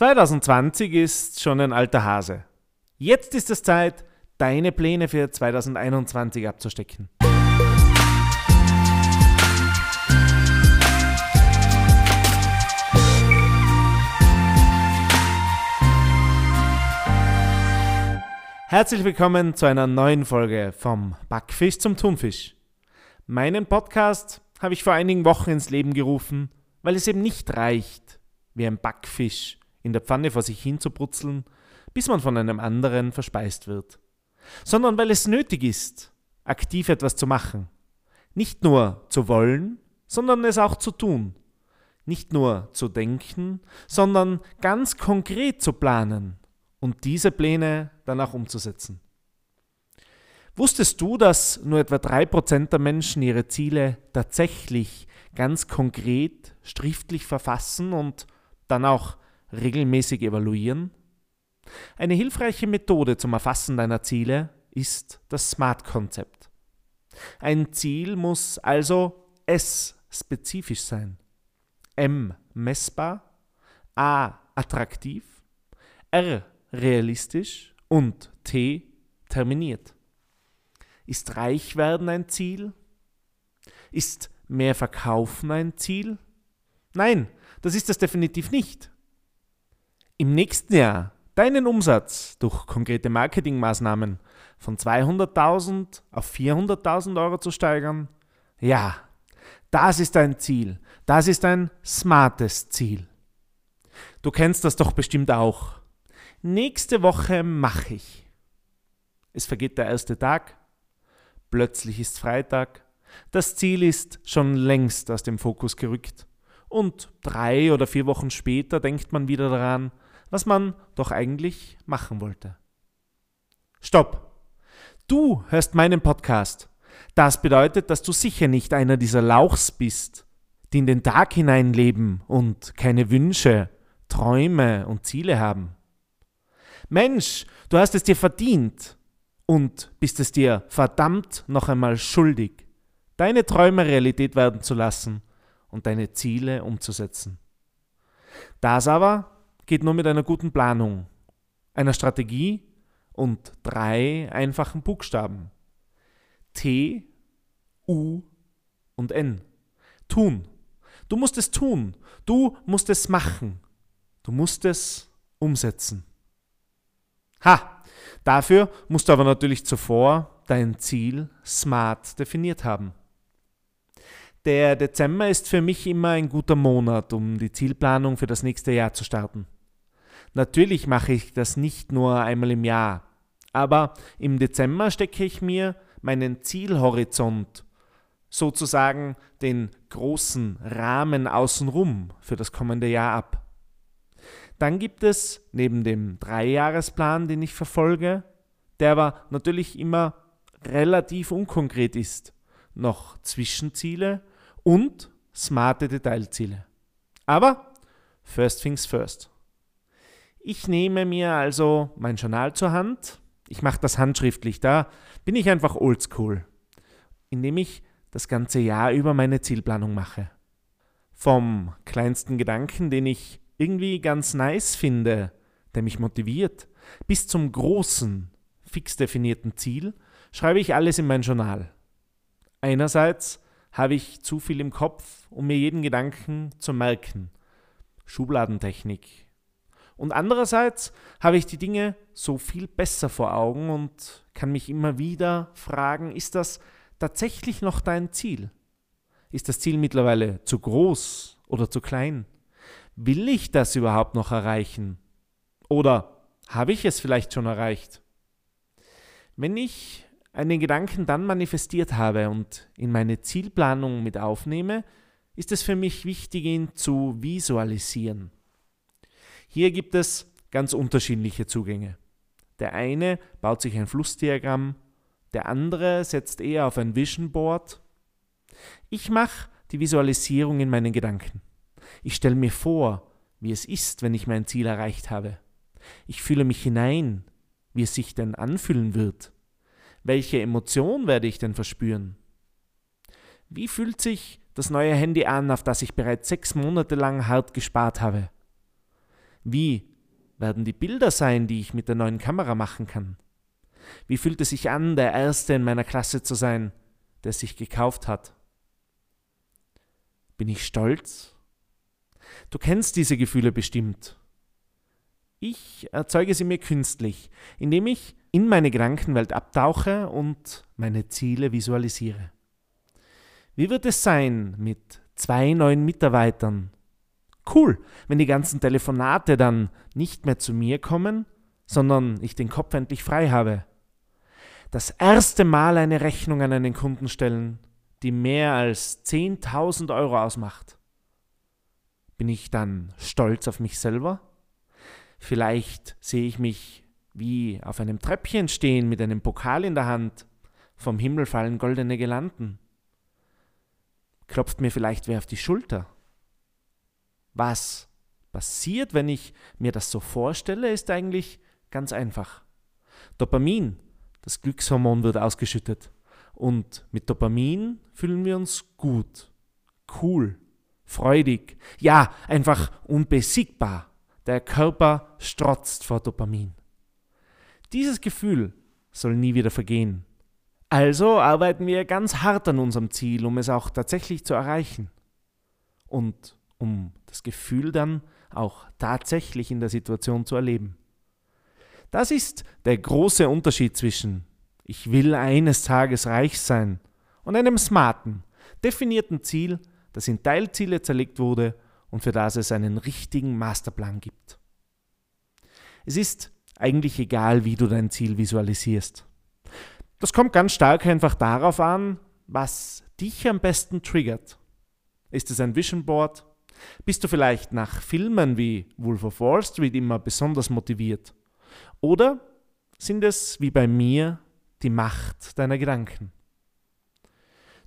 2020 ist schon ein alter Hase. Jetzt ist es Zeit, deine Pläne für 2021 abzustecken. Herzlich willkommen zu einer neuen Folge vom Backfisch zum Thunfisch. Meinen Podcast habe ich vor einigen Wochen ins Leben gerufen, weil es eben nicht reicht, wie ein Backfisch in der Pfanne vor sich hin zu brutzeln, bis man von einem anderen verspeist wird, sondern weil es nötig ist, aktiv etwas zu machen. Nicht nur zu wollen, sondern es auch zu tun. Nicht nur zu denken, sondern ganz konkret zu planen und diese Pläne dann auch umzusetzen. Wusstest du, dass nur etwa 3% der Menschen ihre Ziele tatsächlich ganz konkret schriftlich verfassen und dann auch regelmäßig evaluieren? Eine hilfreiche Methode zum Erfassen deiner Ziele ist das SMART-Konzept. Ein Ziel muss also S spezifisch sein, M messbar, A attraktiv, R realistisch und T terminiert. Ist Reichwerden ein Ziel? Ist mehr Verkaufen ein Ziel? Nein, das ist es definitiv nicht im nächsten Jahr deinen Umsatz durch konkrete Marketingmaßnahmen von 200.000 auf 400.000 Euro zu steigern? Ja, das ist ein Ziel. Das ist ein smartes Ziel. Du kennst das doch bestimmt auch. Nächste Woche mache ich. Es vergeht der erste Tag. Plötzlich ist Freitag. Das Ziel ist schon längst aus dem Fokus gerückt. Und drei oder vier Wochen später denkt man wieder daran, was man doch eigentlich machen wollte. Stopp! Du hörst meinen Podcast. Das bedeutet, dass du sicher nicht einer dieser Lauchs bist, die in den Tag hinein leben und keine Wünsche, Träume und Ziele haben. Mensch, du hast es dir verdient und bist es dir verdammt noch einmal schuldig, deine Träume Realität werden zu lassen und deine Ziele umzusetzen. Das aber geht nur mit einer guten Planung, einer Strategie und drei einfachen Buchstaben. T, U und N. Tun. Du musst es tun. Du musst es machen. Du musst es umsetzen. Ha! Dafür musst du aber natürlich zuvor dein Ziel smart definiert haben. Der Dezember ist für mich immer ein guter Monat, um die Zielplanung für das nächste Jahr zu starten. Natürlich mache ich das nicht nur einmal im Jahr, aber im Dezember stecke ich mir meinen Zielhorizont, sozusagen den großen Rahmen außenrum für das kommende Jahr ab. Dann gibt es neben dem Dreijahresplan, den ich verfolge, der aber natürlich immer relativ unkonkret ist, noch Zwischenziele und smarte Detailziele. Aber first things first. Ich nehme mir also mein Journal zur Hand. Ich mache das handschriftlich. Da bin ich einfach oldschool, indem ich das ganze Jahr über meine Zielplanung mache. Vom kleinsten Gedanken, den ich irgendwie ganz nice finde, der mich motiviert, bis zum großen, fix definierten Ziel, schreibe ich alles in mein Journal. Einerseits habe ich zu viel im Kopf, um mir jeden Gedanken zu merken. Schubladentechnik, und andererseits habe ich die Dinge so viel besser vor Augen und kann mich immer wieder fragen, ist das tatsächlich noch dein Ziel? Ist das Ziel mittlerweile zu groß oder zu klein? Will ich das überhaupt noch erreichen? Oder habe ich es vielleicht schon erreicht? Wenn ich einen Gedanken dann manifestiert habe und in meine Zielplanung mit aufnehme, ist es für mich wichtig, ihn zu visualisieren. Hier gibt es ganz unterschiedliche Zugänge. Der eine baut sich ein Flussdiagramm, der andere setzt eher auf ein Vision Board. Ich mache die Visualisierung in meinen Gedanken. Ich stelle mir vor, wie es ist, wenn ich mein Ziel erreicht habe. Ich fühle mich hinein, wie es sich denn anfühlen wird. Welche Emotion werde ich denn verspüren? Wie fühlt sich das neue Handy an, auf das ich bereits sechs Monate lang hart gespart habe? Wie werden die Bilder sein, die ich mit der neuen Kamera machen kann? Wie fühlt es sich an, der Erste in meiner Klasse zu sein, der sich gekauft hat? Bin ich stolz? Du kennst diese Gefühle bestimmt. Ich erzeuge sie mir künstlich, indem ich in meine Gedankenwelt abtauche und meine Ziele visualisiere. Wie wird es sein mit zwei neuen Mitarbeitern? Cool, wenn die ganzen Telefonate dann nicht mehr zu mir kommen, sondern ich den Kopf endlich frei habe. Das erste Mal eine Rechnung an einen Kunden stellen, die mehr als 10.000 Euro ausmacht. Bin ich dann stolz auf mich selber? Vielleicht sehe ich mich wie auf einem Treppchen stehen mit einem Pokal in der Hand. Vom Himmel fallen goldene Gelanden. Klopft mir vielleicht wer auf die Schulter. Was passiert, wenn ich mir das so vorstelle, ist eigentlich ganz einfach. Dopamin, das Glückshormon, wird ausgeschüttet. Und mit Dopamin fühlen wir uns gut, cool, freudig, ja, einfach unbesiegbar. Der Körper strotzt vor Dopamin. Dieses Gefühl soll nie wieder vergehen. Also arbeiten wir ganz hart an unserem Ziel, um es auch tatsächlich zu erreichen. Und um das Gefühl dann auch tatsächlich in der Situation zu erleben. Das ist der große Unterschied zwischen ich will eines Tages reich sein und einem smarten, definierten Ziel, das in Teilziele zerlegt wurde und für das es einen richtigen Masterplan gibt. Es ist eigentlich egal, wie du dein Ziel visualisierst. Das kommt ganz stark einfach darauf an, was dich am besten triggert. Ist es ein Vision Board? Bist du vielleicht nach Filmen wie Wolf of Wall Street immer besonders motiviert? Oder sind es, wie bei mir, die Macht deiner Gedanken?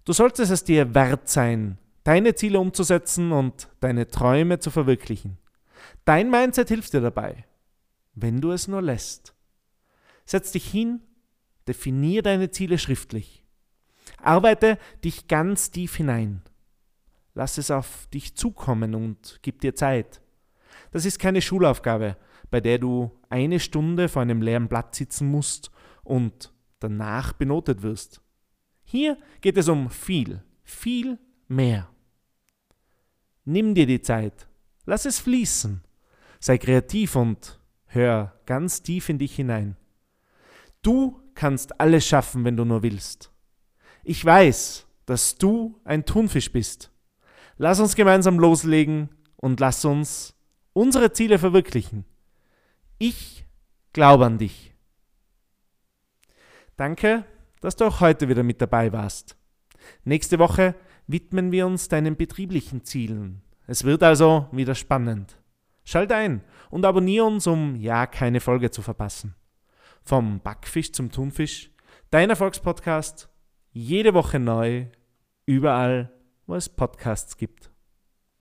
Du solltest es dir wert sein, deine Ziele umzusetzen und deine Träume zu verwirklichen. Dein Mindset hilft dir dabei, wenn du es nur lässt. Setz dich hin, definier deine Ziele schriftlich. Arbeite dich ganz tief hinein. Lass es auf dich zukommen und gib dir Zeit. Das ist keine Schulaufgabe, bei der du eine Stunde vor einem leeren Blatt sitzen musst und danach benotet wirst. Hier geht es um viel, viel mehr. Nimm dir die Zeit, lass es fließen, sei kreativ und hör ganz tief in dich hinein. Du kannst alles schaffen, wenn du nur willst. Ich weiß, dass du ein Thunfisch bist. Lass uns gemeinsam loslegen und lass uns unsere Ziele verwirklichen. Ich glaube an dich. Danke, dass du auch heute wieder mit dabei warst. Nächste Woche widmen wir uns deinen betrieblichen Zielen. Es wird also wieder spannend. Schalt ein und abonniere uns, um ja keine Folge zu verpassen. Vom Backfisch zum Thunfisch, dein Erfolgspodcast, jede Woche neu, überall, wo es Podcasts gibt.